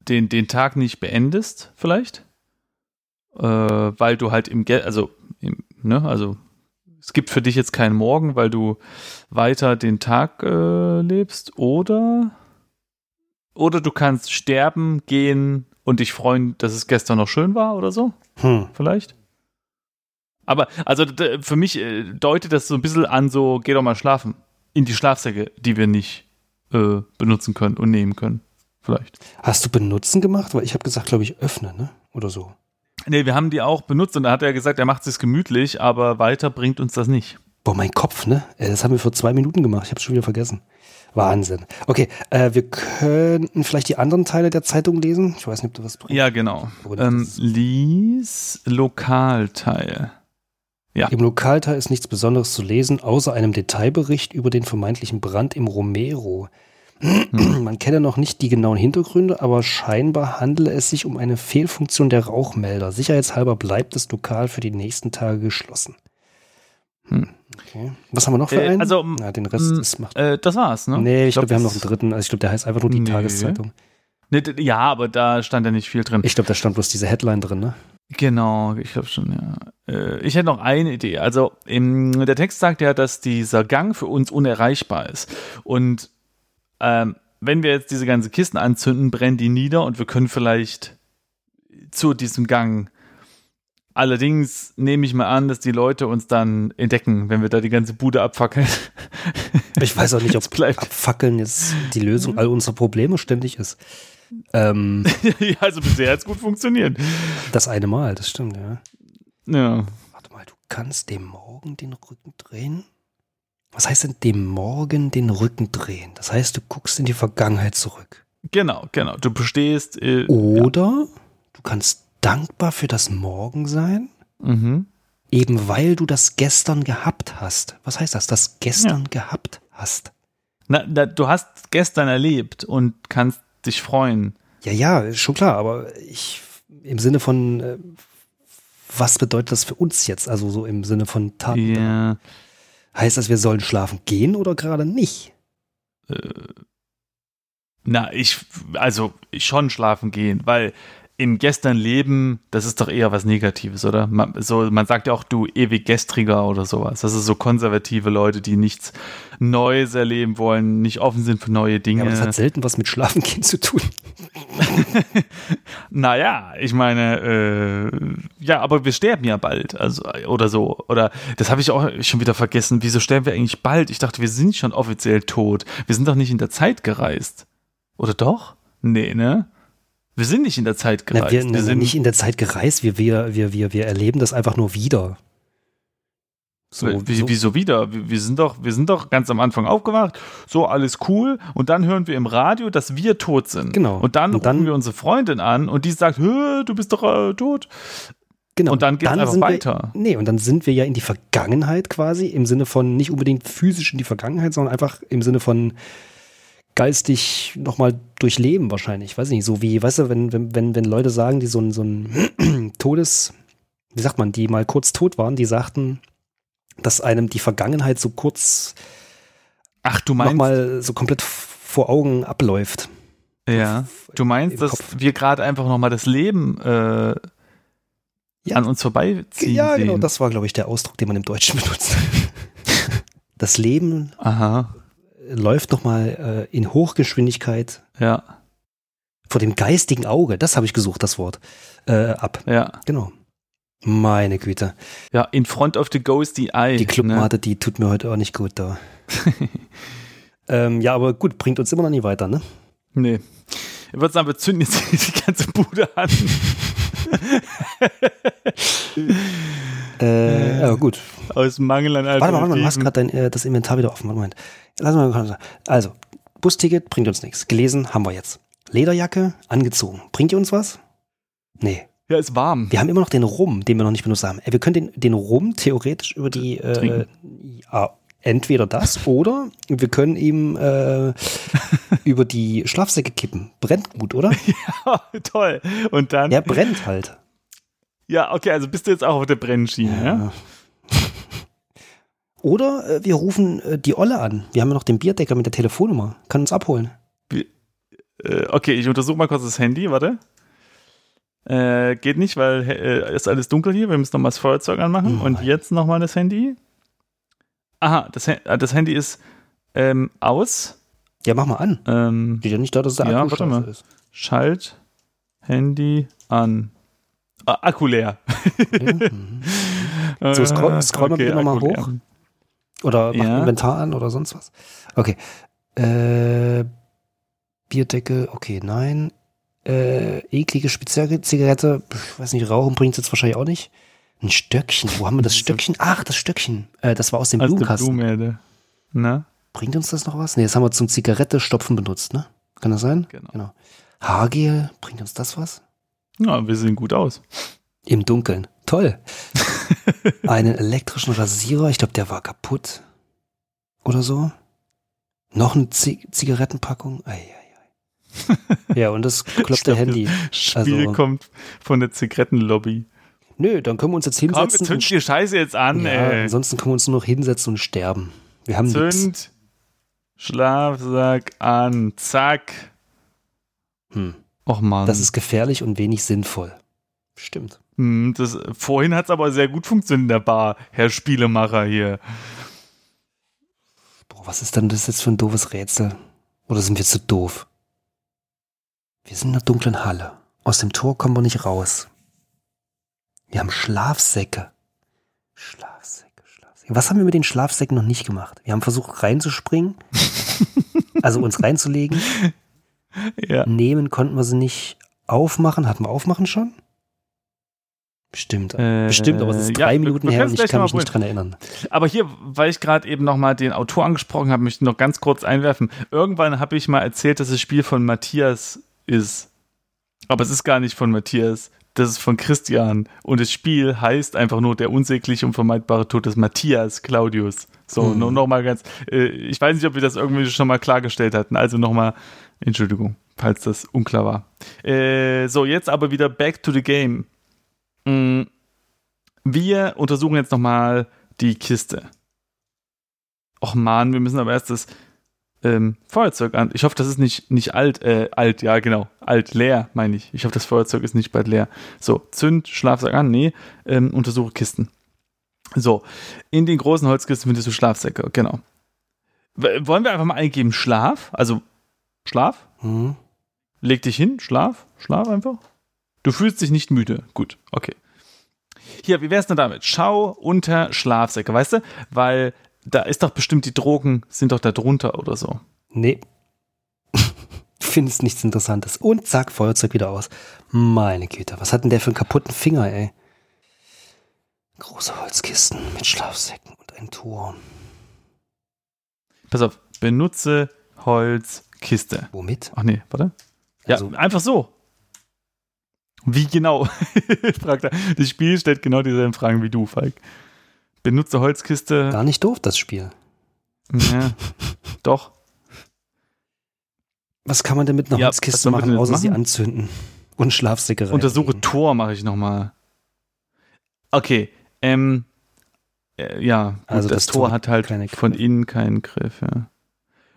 den, den Tag nicht beendest, vielleicht? Äh, weil du halt im Geld, also, im, ne, also es gibt für dich jetzt keinen Morgen, weil du weiter den Tag äh, lebst, oder oder du kannst sterben, gehen und dich freuen, dass es gestern noch schön war oder so. Hm. Vielleicht. Aber also für mich äh, deutet das so ein bisschen an, so geh doch mal schlafen. In die Schlafsäcke, die wir nicht äh, benutzen können und nehmen können. Vielleicht. Hast du benutzen gemacht? Weil ich habe gesagt, glaube ich, öffne, ne? Oder so. Nee, wir haben die auch benutzt und da hat er gesagt, er macht es gemütlich, aber weiter bringt uns das nicht. Boah, mein Kopf, ne? Äh, das haben wir vor zwei Minuten gemacht. Ich habe schon wieder vergessen. Wahnsinn. Okay, äh, wir könnten vielleicht die anderen Teile der Zeitung lesen. Ich weiß nicht, ob du was bringst. Ja, genau. Ähm, lies Lokalteil. Ja. Im Lokalteil ist nichts Besonderes zu lesen, außer einem Detailbericht über den vermeintlichen Brand im Romero. Hm. Man kenne noch nicht die genauen Hintergründe, aber scheinbar handele es sich um eine Fehlfunktion der Rauchmelder. Sicherheitshalber bleibt das Lokal für die nächsten Tage geschlossen. Hm. Okay. Was haben wir noch für äh, einen? Also, Na, den Rest ist macht. Äh, das war's, ne? Nee, ich, ich glaube, glaub, wir haben noch einen dritten. Also ich glaube, der heißt einfach nur die nee. Tageszeitung. Nee, ja, aber da stand ja nicht viel drin. Ich glaube, da stand bloß diese Headline drin, ne? Genau, ich glaube schon, ja. äh, ich hätte noch eine Idee. Also im, der Text sagt ja, dass dieser Gang für uns unerreichbar ist. Und ähm, wenn wir jetzt diese ganzen Kisten anzünden, brennen die nieder und wir können vielleicht zu diesem Gang. Allerdings nehme ich mal an, dass die Leute uns dann entdecken, wenn wir da die ganze Bude abfackeln. Ich weiß auch nicht, ob abfackeln jetzt die Lösung all unserer Probleme ständig ist. Ähm, ja, also bisher hat es gut funktioniert. Das eine Mal, das stimmt, ja. Ja. Warte mal, du kannst dem Morgen den Rücken drehen? Was heißt denn dem Morgen den Rücken drehen? Das heißt, du guckst in die Vergangenheit zurück. Genau, genau. Du bestehst. Äh, Oder ja. du kannst dankbar für das Morgen sein. Mhm. Eben weil du das gestern gehabt hast. Was heißt das? Das gestern ja. gehabt hast. Na, na, du hast gestern erlebt und kannst dich freuen. Ja, ja, schon klar, aber ich im Sinne von, äh, was bedeutet das für uns jetzt? Also so im Sinne von Taten. Ja. Heißt das, wir sollen schlafen gehen oder gerade nicht? Äh, na, ich, also schon schlafen gehen, weil im gestern Leben, das ist doch eher was Negatives, oder? Man, so, man sagt ja auch, du ewig gestriger oder sowas. Das ist so konservative Leute, die nichts Neues erleben wollen, nicht offen sind für neue Dinge. Ja, aber das hat selten was mit Schlafengehen zu tun. naja, ich meine, äh, ja, aber wir sterben ja bald, also oder so. Oder das habe ich auch schon wieder vergessen. Wieso sterben wir eigentlich bald? Ich dachte, wir sind schon offiziell tot. Wir sind doch nicht in der Zeit gereist. Oder doch? Nee, ne? Wir sind nicht in der Zeit gereist. Na, wir, wir sind nicht in der Zeit gereist, wir, wir, wir, wir, wir erleben das einfach nur wieder. So, Wie, so. Wieso wieder? Wir, wir, sind doch, wir sind doch ganz am Anfang aufgewacht, so alles cool, und dann hören wir im Radio, dass wir tot sind. Genau. Und dann und rufen wir unsere Freundin an und die sagt, du bist doch äh, tot. Genau. Und dann geht es einfach weiter. Wir, nee, und dann sind wir ja in die Vergangenheit quasi, im Sinne von nicht unbedingt physisch in die Vergangenheit, sondern einfach im Sinne von geistig nochmal durchleben wahrscheinlich. Weiß ich nicht, so wie, weißt du, wenn, wenn, wenn, wenn Leute sagen, die so ein, so ein Todes, wie sagt man, die mal kurz tot waren, die sagten, dass einem die Vergangenheit so kurz Ach, du meinst nochmal so komplett vor Augen abläuft. Ja, du meinst, dass Kopf. wir gerade einfach nochmal das Leben äh, ja. an uns vorbeiziehen Ja, genau, das war, glaube ich, der Ausdruck, den man im Deutschen benutzt. das Leben Aha läuft nochmal äh, in Hochgeschwindigkeit ja. vor dem geistigen Auge, das habe ich gesucht, das Wort, äh, ab. Ja. Genau. Meine Güte. Ja, in front of the ghosty eye. Die Clubmate, ne? die tut mir heute auch nicht gut da. ähm, ja, aber gut, bringt uns immer noch nie weiter, ne? Nee. Ich würde sagen, wir zünden jetzt die ganze Bude an. äh, ja, gut. Aus Mangel an Warte mal, warte mal, du hast gerade äh, das Inventar wieder offen. Warte Moment. Lass mal Also, Busticket bringt uns nichts. Gelesen haben wir jetzt. Lederjacke angezogen. Bringt ihr uns was? Nee. Ja, ist warm. Wir haben immer noch den Rum, den wir noch nicht benutzt haben. Wir können den, den Rum theoretisch über die äh, ja, entweder das oder wir können ihm äh, über die Schlafsäcke kippen. Brennt gut, oder? Ja, toll. Und dann. Ja, brennt halt. Ja, okay, also bist du jetzt auch auf der Brennschiene, ja? ja? Oder äh, wir rufen äh, die Olle an. Wir haben ja noch den Bierdecker mit der Telefonnummer. Kann uns abholen. Äh, okay, ich untersuche mal kurz das Handy, warte. Äh, geht nicht, weil äh, ist alles dunkel hier. Wir müssen nochmal das Feuerzeug anmachen. Oh, Und jetzt nochmal das Handy. Aha, das, äh, das Handy ist ähm, aus. Ja, mach mal an. Ähm, Steht ja nicht da, dass der ja, Akku warte mal. ist. Schalt Handy an. Ah, Akku leer. Mhm. so, scroll, scroll okay, mal, mal hoch. Leer. Oder mach ja. Inventar an oder sonst was. Okay. Äh, Bierdeckel, okay, nein. Äh, eklige Spezialzigarette, ich weiß nicht, Rauchen bringt es jetzt wahrscheinlich auch nicht. Ein Stöckchen, wo haben wir das Stöckchen? Ach, das Stöckchen. Äh, das war aus dem aus Blumenkasten. Blumenerde. Na? Bringt uns das noch was? Nee, das haben wir zum Zigarette stopfen benutzt, ne? Kann das sein? Genau. genau. Haargel, bringt uns das was? Ja, wir sehen gut aus. Im Dunkeln. Toll. Einen elektrischen Rasierer, ich glaube, der war kaputt. Oder so. Noch eine Z Zigarettenpackung. Ei, ei. ja, und das kloppte Handy. Das Spiel also, kommt von der Zigarettenlobby. Nö, dann können wir uns jetzt hinsetzen. Komm, zünd die Scheiße jetzt an, ja, ey. Ansonsten können wir uns nur noch hinsetzen und sterben. Wir haben Zünd nix. Schlafsack an. Zack. Hm. Och man. Das ist gefährlich und wenig sinnvoll. Stimmt. Hm, das, vorhin hat es aber sehr gut funktioniert in der Bar, Herr Spielemacher hier. Boah, was ist denn das jetzt für ein doofes Rätsel? Oder sind wir zu doof? Wir sind in einer dunklen Halle. Aus dem Tor kommen wir nicht raus. Wir haben Schlafsäcke. Schlafsäcke, Schlafsäcke. Was haben wir mit den Schlafsäcken noch nicht gemacht? Wir haben versucht reinzuspringen. also uns reinzulegen. Ja. Nehmen konnten wir sie nicht aufmachen. Hatten wir aufmachen schon? Bestimmt. Äh, Bestimmt, aber es ist drei ja, Minuten her und ich kann mich nicht dran erinnern. Aber hier, weil ich gerade eben nochmal den Autor angesprochen habe, möchte ich noch ganz kurz einwerfen. Irgendwann habe ich mal erzählt, dass das Spiel von Matthias ist. Aber es ist gar nicht von Matthias. Das ist von Christian. Und das Spiel heißt einfach nur der unsägliche und vermeidbare Tod des Matthias Claudius. So, Hm. nur noch mal ganz. Äh, ich weiß nicht, ob wir das irgendwie schon mal klargestellt hatten. Also nochmal, Entschuldigung, falls das unklar war. Äh, so, jetzt aber wieder back to the game. Mm, wir untersuchen jetzt nochmal die Kiste. Och man, wir müssen aber erst das ähm, Feuerzeug an. Ich hoffe, das ist nicht, nicht alt, äh, alt, ja, genau. Alt, leer, meine ich. Ich hoffe, das Feuerzeug ist nicht bald leer. So, zünd, Schlafsack an, nee, ähm, untersuche Kisten. So, in den großen Holzkisten findest du Schlafsäcke, genau. Wollen wir einfach mal eingeben Schlaf? Also, Schlaf? Hm. Leg dich hin, schlaf, schlaf einfach. Du fühlst dich nicht müde. Gut, okay. Hier, wie wär's denn damit? Schau unter Schlafsäcke, weißt du? Weil da ist doch bestimmt die Drogen, sind doch da drunter oder so. Nee. du findest nichts Interessantes. Und zack, Feuerzeug wieder aus. Meine Güte, was hat denn der für einen kaputten Finger, ey? Große Holzkisten mit Schlafsäcken und ein Tor. Pass auf, benutze Holzkiste. Womit? Ach nee, warte. Ja, Also- einfach so. Wie genau? fragt er. Das Spiel stellt genau dieselben Fragen wie du, Falk. Benutze Holzkiste. Gar nicht doof, das Spiel. Ja, doch. Was kann man denn mit einer Ja, Holzkiste machen, außer sie machen? anzünden? Und Schlafsäcke. Untersuche Tor mache ich nochmal. Okay, ähm, äh, ja, Also das, das Tor Tor hat halt von innen keinen Griff, ja.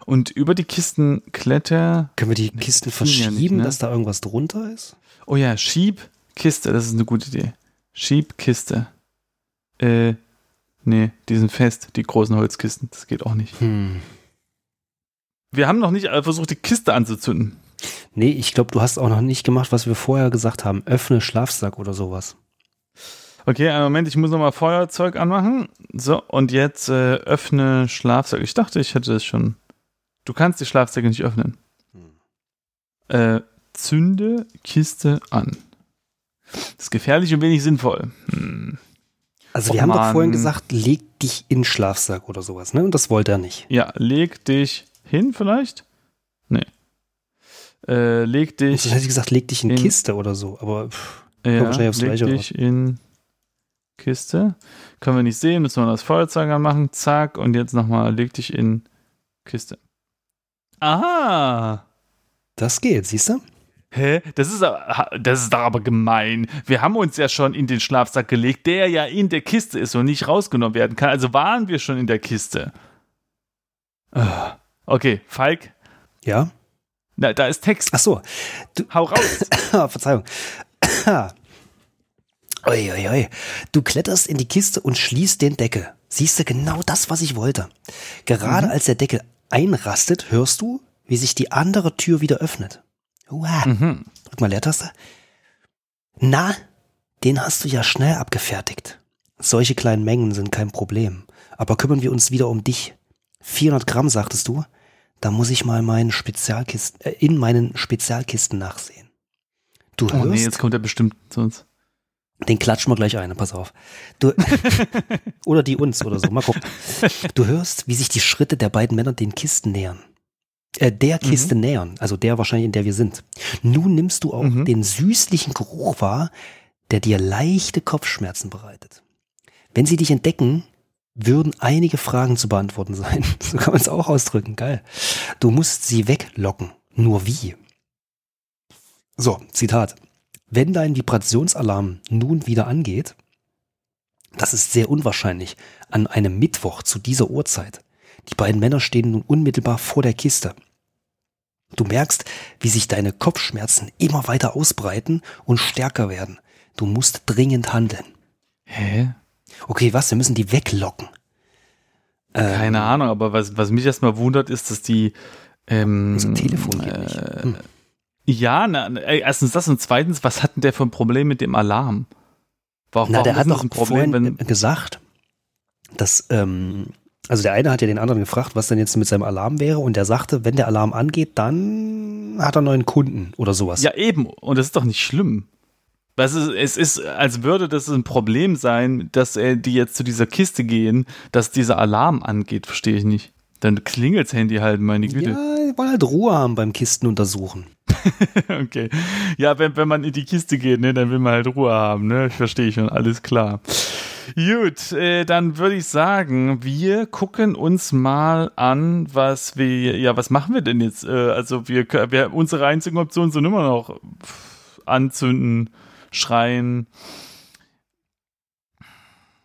Und über die Kisten kletter. Können wir die Kisten ja verschieben, nicht, ne? dass da irgendwas drunter ist? Oh ja, schieb Kiste, das ist eine gute Idee. Schieb Kiste. Äh, nee, die sind fest, die großen Holzkisten, das geht auch nicht. Hm. Wir haben noch nicht äh, versucht, die Kiste anzuzünden. Nee, ich glaube, du hast auch noch nicht gemacht, was wir vorher gesagt haben. Öffne Schlafsack oder sowas. Okay, einen Moment, ich muss nochmal Feuerzeug anmachen. So, und jetzt äh, öffne Schlafsack. Ich dachte, ich hätte das schon. Du kannst die Schlafsäcke nicht öffnen. Äh, zünde Kiste an. Das ist gefährlich und wenig sinnvoll. Hm. Also wir haben doch vorhin gesagt, leg dich in Schlafsack oder sowas, ne? Und das wollte er nicht. Ja, leg dich hin vielleicht? Nee. Äh, leg dich, Sonst hätte ich gesagt, leg dich in, in- Kiste oder so. Aber pff, ja, wahrscheinlich aufs leg dich in Kiste. Können wir nicht sehen, müssen wir das Feuerzeug anmachen. Zack, und jetzt nochmal, leg dich in Kiste. Aha! das geht, siehst du? Hä? Das ist, aber- das ist doch aber gemein. Wir haben uns ja schon in den Schlafsack gelegt, der ja in der Kiste ist und nicht rausgenommen werden kann. Also waren wir schon in der Kiste. Ah. Okay, Falk, Ja? na, da ist Text. Ach so. Hau raus. Verzeihung. Ui, ui, ui. Du kletterst in die Kiste und schließt den Deckel. Siehst du genau das, was ich wollte. Gerade als der Deckel einrastet, hörst du, wie sich die andere Tür wieder öffnet. Uah. Mhm. Drück mal Leertaste. Na, den hast du ja schnell abgefertigt. Solche kleinen Mengen sind kein Problem. Aber kümmern wir uns wieder um dich. 400 Gramm, sagtest du? Da muss ich mal meinen Spezialkisten, äh, in meinen Spezialkisten nachsehen. Du Oh hörst, nee, jetzt kommt er bestimmt zu uns. den klatschen wir gleich ein, pass auf. Du, oder die uns oder so, mal gucken. Du hörst, wie sich die Schritte der beiden Männer den Kisten nähern. Äh, der Kiste nähern, also der wahrscheinlich, in der wir sind. Nun nimmst du auch Mhm. den süßlichen Geruch wahr, der dir leichte Kopfschmerzen bereitet. Wenn sie dich entdecken, würden einige Fragen zu beantworten sein. So kann man es auch ausdrücken, geil. Du musst sie weglocken. Nur wie? So, Zitat. Wenn dein Vibrationsalarm nun wieder angeht, das ist sehr unwahrscheinlich, an einem Mittwoch zu dieser Uhrzeit. Die beiden Männer stehen nun unmittelbar vor der Kiste. Du merkst, wie sich deine Kopfschmerzen immer weiter ausbreiten und stärker werden. Du musst dringend handeln. Hä? Okay, was? Wir müssen die weglocken. Ähm, Keine Ahnung, aber was, was mich erstmal wundert, ist, dass die ähm, unser Telefon geht nicht. äh, Hm. Ja, na, erstens das und zweitens, was hat denn der für ein Problem mit dem Alarm? Warum, Na, der warum hat das ein Problem, wenn, gesagt, dass, ähm, also der eine hat ja den anderen gefragt, was denn jetzt mit seinem Alarm wäre und der sagte, wenn der Alarm angeht, dann hat er neuen Kunden oder sowas. Ja, eben. Und das ist doch nicht schlimm. Was ist, es ist, als würde das ein Problem sein, dass äh, die jetzt zu dieser Kiste gehen, dass dieser Alarm angeht, verstehe ich nicht. Dann klingelt's Handy halt, meine Güte. Ja, die wollen halt Ruhe haben beim Kisten untersuchen. okay. Ja, wenn, wenn man in die Kiste geht, ne, dann will man halt Ruhe haben, ne? Verstehe ich schon, alles klar. Gut, äh, dann würde ich sagen, wir gucken uns mal an, was wir, ja, was machen wir denn jetzt? Äh, also wir, wir, unsere einzigen Optionen sind immer noch anzünden, schreien.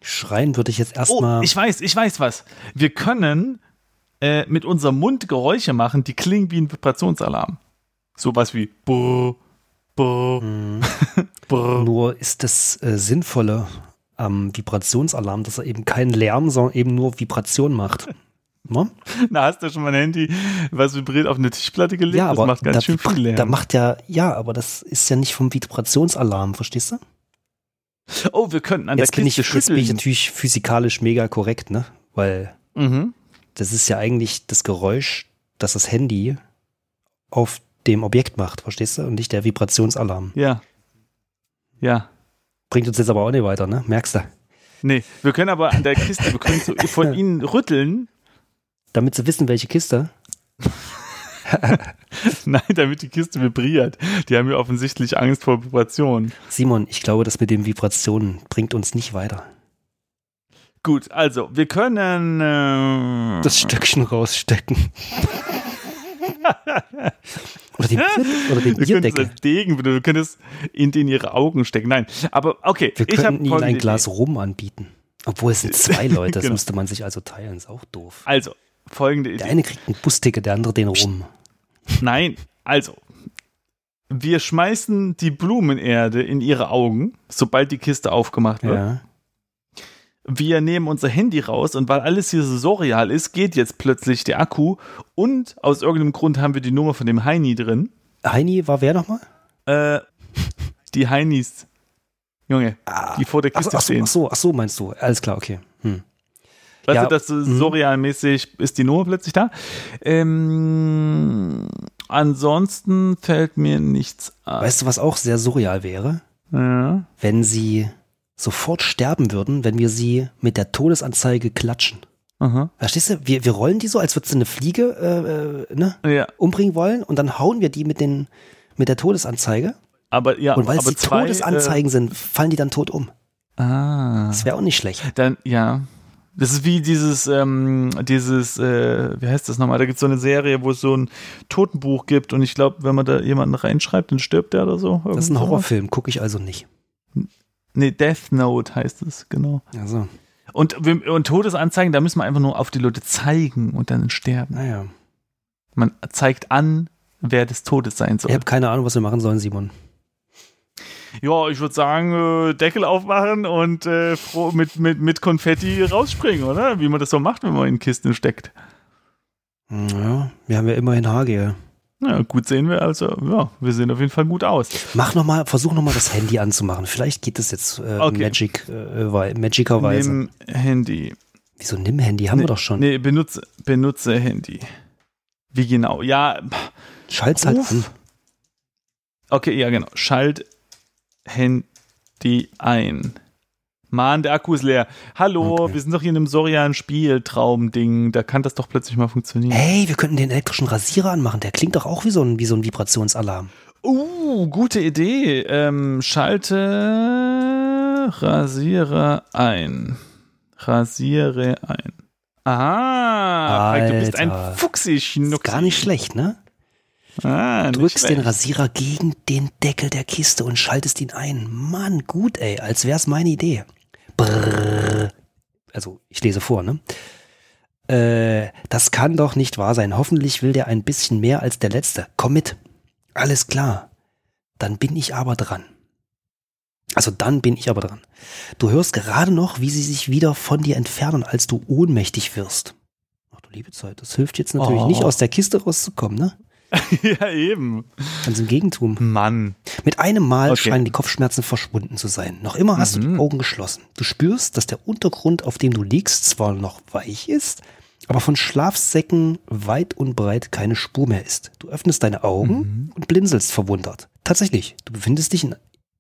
Schreien würde ich jetzt Oh, erstmal. ich weiß, ich weiß was. Wir können äh, mit unserem Mund Geräusche machen, die klingen wie ein Vibrationsalarm. Sowas wie Buh, Buh, Mhm. Buh. Nur ist das äh, Sinnvolle am Vibrationsalarm, dass er eben keinen Lärm, sondern eben nur Vibration macht. Ne? Na, hast du schon mal ein Handy, was vibriert, auf eine Tischplatte gelegt? Ja, aber das macht ganz da, schön viel Lärm. da macht ja, ja, aber das ist ja nicht vom Vibrationsalarm, verstehst du? oh, wir könnten an Jetzt der bin, ich, Kiste jetzt bin ich natürlich physikalisch mega korrekt, ne? Weil Mhm. das ist ja eigentlich das Geräusch, das das Handy auf dem Objekt macht, verstehst du? Und nicht der Vibrationsalarm. Ja. Ja. Bringt uns jetzt aber auch nicht weiter, ne? Merkst du? Nee, wir können aber an der Kiste, wir können so von ihnen rütteln. Damit sie wissen, welche Kiste. Nein, damit die Kiste vibriert. Die haben ja offensichtlich Angst vor Vibrationen. Simon, ich glaube, das mit den Vibrationen bringt uns nicht weiter. Gut, also, wir können. Äh, Das Stöckchen rausstecken. oder den, Bier, oder den wir können es Bierdeckel. als Degen, du könntest in den ihre Augen stecken. Nein, aber okay. Wir könnten ihnen ein Glas Idee. Rum anbieten. Obwohl es sind zwei Leute, das Genau. müsste man sich also teilen, ist auch doof. Also, folgende Der Idee. eine kriegt ein Busticket, der andere den Rum. Nein, also. Wir schmeißen die Blumenerde in ihre Augen, sobald die Kiste aufgemacht wird. Ja. Wir nehmen unser Handy raus und weil alles hier so surreal ist, geht jetzt plötzlich der Akku und aus irgendeinem Grund haben wir die Nummer von dem Heini drin. Heini war wer nochmal? Äh, die Heinis. Junge, die vor der Kiste ach, so, stehen. ach so, ach so, meinst du. Alles klar, okay. Hm. Weißt Ja, du, dass so mhm. surrealmäßig ist die Nummer plötzlich da? Ähm, ansonsten fällt mir nichts ein. Weißt du, was auch sehr surreal wäre? Ja. Wenn sie sofort sterben würden, wenn wir sie mit der Todesanzeige klatschen. Aha. Verstehst du? Wir, wir rollen die so, als würdest du eine Fliege äh, äh, ne, Ja, umbringen wollen und dann hauen wir die mit, den, mit der Todesanzeige. aber ja, Und weil es die zwei, Todesanzeigen sind, fallen die dann tot um. Äh, ah. Das wäre auch nicht schlecht. Dann, ja. Das ist wie dieses, ähm, dieses, äh, wie heißt das nochmal? Da gibt es so eine Serie, wo es so ein Totenbuch gibt und ich glaube, wenn man da jemanden reinschreibt, dann stirbt der oder so. Das ist ein. Horrorfilm, gucke ich also nicht. Nee, Death Note heißt es, genau. Also, Und, und Todesanzeigen, da müssen wir einfach nur auf die Leute zeigen und dann sterben. naja. Man zeigt an, wer des Todes sein soll. Ich habe keine Ahnung, was wir machen sollen, Simon. Ja, ich würde sagen, äh, Deckel aufmachen und äh, mit, mit, mit Konfetti rausspringen, oder? Wie man das so macht, wenn man in Kisten steckt. Ja, wir haben ja immerhin Hage. Ja, gut sehen wir also, ja, wir sehen auf jeden Fall gut aus. Mach noch mal, versuch noch mal das Handy anzumachen. Vielleicht geht das jetzt äh, Okay. Magic, äh, wei- Magicerweise. Nimm Handy. Wieso nimm Handy? Haben Nee, wir doch schon. Nee, benutze, benutze Handy. Wie genau? Ja, Schalt's halt an. okay, ja, genau. Schalt Handy ein. Mann, der Akku ist leer. Hallo, Okay. wir sind doch hier in einem surrealen Spieltraum-Ding. Da kann das doch plötzlich mal funktionieren. Hey, wir könnten den elektrischen Rasierer anmachen. Der klingt doch auch wie so ein, wie so ein Vibrationsalarm. Uh, gute Idee. Ähm, schalte Rasierer ein. Rasiere ein. Ah, Frank, du bist ein Alter. Fuchsi, Ist gar nicht schlecht, ne? Ah, nicht Drückst den. Rasierer gegen den Deckel der Kiste und schaltest ihn ein. Mann, gut, ey, als wär's meine Idee. Brrr. Also, ich lese vor, ne? Äh, das kann doch nicht wahr sein. Hoffentlich will der ein bisschen mehr als der letzte. Komm mit. Alles klar. Dann bin ich aber dran. Also dann bin ich aber dran. Du hörst gerade noch, wie sie sich wieder von dir entfernen, als du ohnmächtig wirst. Ach du liebe Zeit, das hilft jetzt natürlich Oh. nicht aus der Kiste rauszukommen, ne? ja, eben. Ganz im Gegentum. Mann. Mit einem Mal Okay. scheinen die Kopfschmerzen verschwunden zu sein. Noch immer hast du die Mhm. Augen geschlossen. Du spürst, dass der Untergrund, auf dem du liegst, zwar noch weich ist, aber von Schlafsäcken weit und breit keine Spur mehr ist. Du öffnest deine Augen Mhm. und blinzelst verwundert. Tatsächlich, du befindest dich in,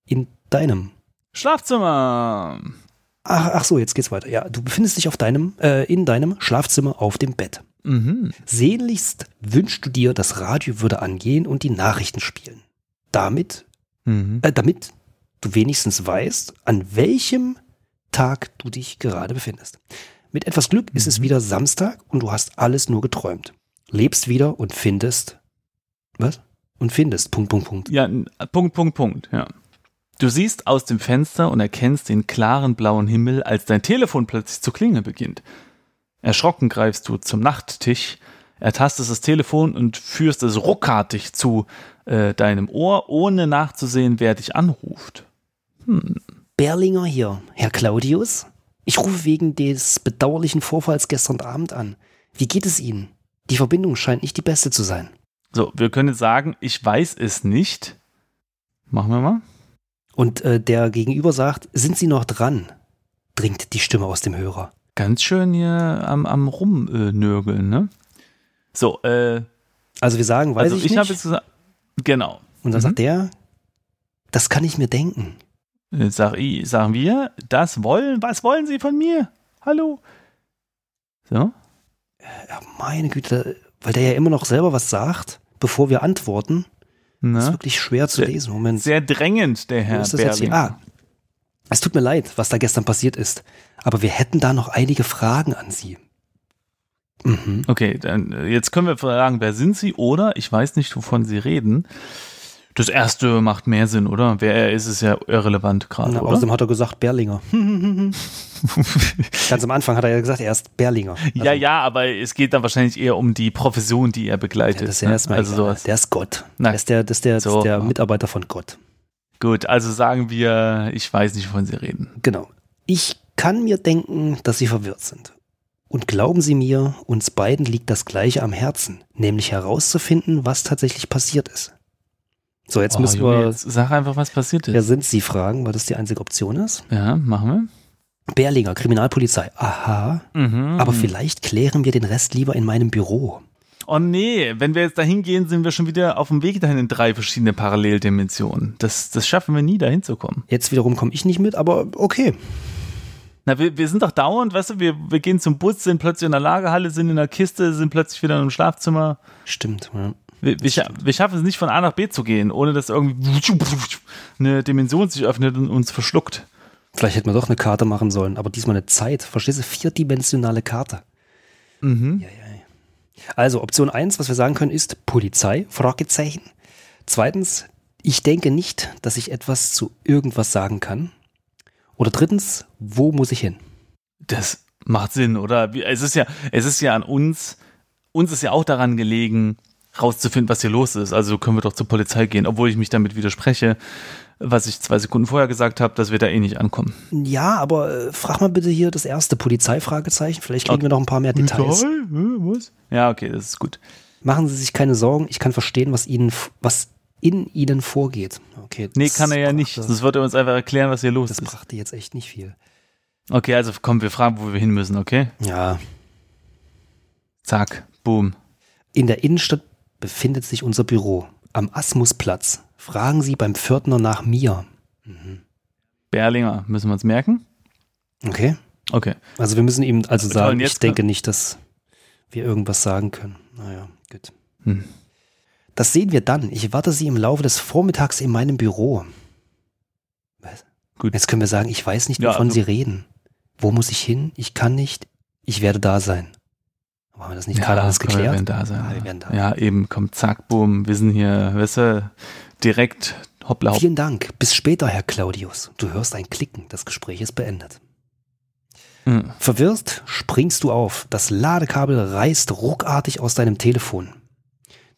in deinem. Schlafzimmer. Ach, ach so, jetzt geht's weiter. Ja, du befindest dich auf deinem, äh, in deinem Schlafzimmer auf dem Bett. Mhm. Sehnlichst wünschst du dir, das Radio würde angehen und die Nachrichten spielen. Damit Mhm. äh, damit du wenigstens weißt, an welchem Tag du dich gerade befindest. Mit etwas Glück ist es wieder Samstag und du hast alles nur geträumt. Lebst wieder und findest. Was? Und findest. Punkt, Punkt, Punkt. Ja, Punkt, Punkt, Punkt, ja. Du siehst aus dem Fenster und erkennst den klaren blauen Himmel, als dein Telefon plötzlich zu klingeln beginnt. Erschrocken greifst du zum Nachttisch, ertastest das Telefon und führst es ruckartig zu äh, deinem Ohr, ohne nachzusehen, wer dich anruft. Berlinger hier, Herr Claudius. Ich rufe wegen des bedauerlichen Vorfalls gestern Abend an. Wie geht es Ihnen? Die Verbindung scheint nicht die beste zu sein. So, wir können jetzt sagen, ich weiß es nicht. Machen wir mal. Und äh, der Gegenüber sagt, sind Sie noch dran? Dringt die Stimme aus dem Hörer. Ganz schön hier am, am Rumnörgeln, ne? So, äh, Also wir sagen, weiß also ich, ich, nicht. jetzt gesagt, genau. Und dann Mhm. sagt der, das kann ich mir denken. Sag ich, sagen wir, das wollen, was wollen Sie von mir? Hallo? So? Ja, meine Güte, weil der ja immer noch selber was sagt, bevor wir antworten. Das ist Ne? wirklich schwer zu Sehr- lesen. Moment, Sehr drängend, der wo Herr ist das jetzt hier? Berling. Ah, es tut mir leid, was da gestern passiert ist. Aber wir hätten da noch einige Fragen an Sie. Mhm. Okay, dann äh, jetzt können wir fragen, wer sind Sie oder ich weiß nicht, wovon Sie reden. Das erste macht mehr Sinn, oder? Wer er ist, ist ja irrelevant gerade, oder? außerdem hat er gesagt Berlinger. Ganz am Anfang hat er ja gesagt, er ist Berlinger. ja, ja, aber es geht dann wahrscheinlich eher um die Profession, die er begleitet. Ja, das ist ja ne? erstmal also sowas. Der ist Gott. Na, das ist der, das ist der, so. ist der Mitarbeiter von Gott. Gut, also sagen wir, ich weiß nicht, wovon Sie reden. Genau. Ich kann mir denken, dass Sie verwirrt sind. Und glauben Sie mir, uns beiden liegt das Gleiche am Herzen, nämlich herauszufinden, was tatsächlich passiert ist. So, jetzt Oh, müssen Junge, wir, jetzt sag einfach, was passiert wer ist. sind Sie fragen, weil das die einzige Option ist. Ja, machen Berlinger, Kriminalpolizei. Aha. wir. Mhm. Aber vielleicht klären wir den Rest lieber in meinem Büro. Oh nee, wenn wir jetzt dahin gehen, sind wir schon wieder auf dem Weg dahin in drei verschiedene Paralleldimensionen. Das, das schaffen wir nie, dahin zu kommen. Jetzt wiederum komme ich nicht mit, aber okay. Na, wir, wir sind doch dauernd, weißt du, wir, wir gehen zum Bus, sind plötzlich in der Lagerhalle, sind in der Kiste, sind plötzlich wieder im Schlafzimmer. Stimmt. Ja. Wir, wir, wir schaffen es nicht von A nach B zu gehen, ohne dass irgendwie eine Dimension sich öffnet und uns verschluckt. Vielleicht hätten wir doch eine Karte machen sollen, aber diesmal eine Zeit. Verstehst du? Vierdimensionale Karte. Mhm. Ja, ja, ja. Also Option 1, was wir sagen können, ist Polizei, Fragezeichen. Zweitens, ich denke nicht, dass ich etwas zu irgendwas sagen kann. Oder drittens, wo muss ich hin? Das macht Sinn, oder? Es ist ja, es ist ja an uns, uns ist ja auch daran gelegen, rauszufinden, was hier los ist. Also können wir doch zur Polizei gehen, obwohl ich mich damit widerspreche, was ich zwei Sekunden vorher gesagt habe, dass wir da eh nicht ankommen. Ja, aber äh, frag mal bitte hier das erste Polizeifragezeichen. Vielleicht kriegen wir noch ein paar mehr Details. Was? Ja, okay, das ist gut. Machen Sie sich keine Sorgen, ich kann verstehen, was Ihnen, f- was in Ihnen vorgeht. Okay, Nee, das kann er ja nicht. brachte- Sonst wird er uns einfach erklären, was hier los Das ist. brachte jetzt echt nicht viel. Okay, also komm, wir fragen, wo wir hin müssen, okay? Ja, Zack, boom. In der Innenstadt befindet sich unser Büro. Am Asmusplatz. Fragen Sie beim Pförtner nach mir. Berlinger, müssen wir uns merken? Okay. Okay. Also wir müssen ihm also sagen, ich denke nicht, dass wir irgendwas sagen können. Naja, gut. Hm. Das sehen wir dann. Ich warte Sie im Laufe des Vormittags in meinem Büro. Was? Gut. Jetzt können wir sagen, ich weiß nicht, Ja, wovon also- Sie reden. Wo muss ich hin? Ich kann nicht. Ich werde da sein. Aber haben wir das nicht gerade alles komm, Wir geklärt? werden da sein. Ja, wir werden da. Ja, eben, kommt, zack, boom. Wir sind hier, weißt du, direkt hoppla hopp. Vielen Dank. Bis später, Herr Claudius. Du hörst ein Klicken. Das Gespräch ist beendet. Hm. Verwirrt springst du auf. Das Ladekabel reißt ruckartig aus deinem Telefon.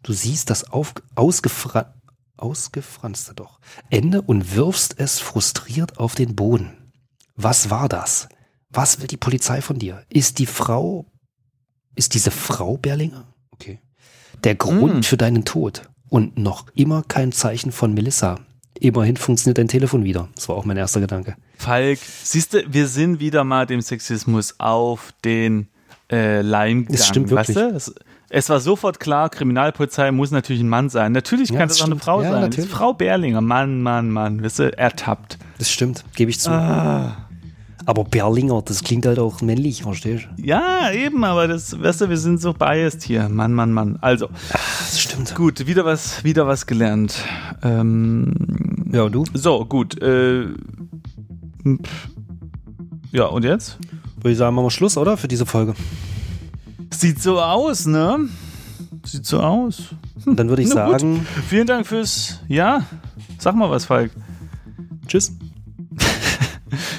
Du siehst das auf, ausgefra ausgefranste doch. Ende und wirfst es frustriert auf den Boden. Was war das? Was will die Polizei von dir? Ist die Frau, ist diese Frau Berlinger? Okay. Der Grund mm. für deinen Tod und noch immer kein Zeichen von Melissa. Immerhin funktioniert dein Telefon wieder. Das war auch mein erster Gedanke. Falk, siehst du, wir sind wieder mal dem Sexismus auf den äh, Leim gegangen. Das stimmt wirklich. Weißt du? es, war sofort klar, Kriminalpolizei muss natürlich ein Mann sein. Natürlich kann ja, das, das auch eine Frau ja, sein. Natürlich. Frau Berlinger, Mann, Mann, Mann, weißt du, ertappt. Das stimmt, gebe ich zu. Ah. Aber Berlinger, das klingt halt auch männlich, verstehst du? Ja, eben, aber das, weißt du, wir sind so biased hier. Mann, Mann, Mann. Also. Das stimmt. Gut, wieder was, wieder was gelernt. Ähm, ja, und du? So, gut. Äh, ja, und jetzt? Würde ich sagen, machen wir Schluss, oder? Für diese Folge. Sieht so aus, ne? Sieht so aus. Hm. Dann würde ich sagen. Gut. Vielen Dank fürs. Ja, sag mal was, Falk. Tschüss.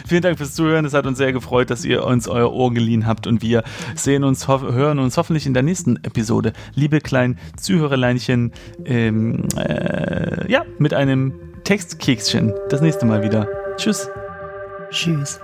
Vielen Dank fürs Zuhören. Es hat uns sehr gefreut, dass ihr uns euer Ohr geliehen habt und wir sehen uns, hören uns hoffentlich in der nächsten Episode. Liebe kleinen Zuhörerleinchen, ähm, äh, ja, mit einem Textkekschen. Das nächste Mal wieder. Tschüss. Tschüss.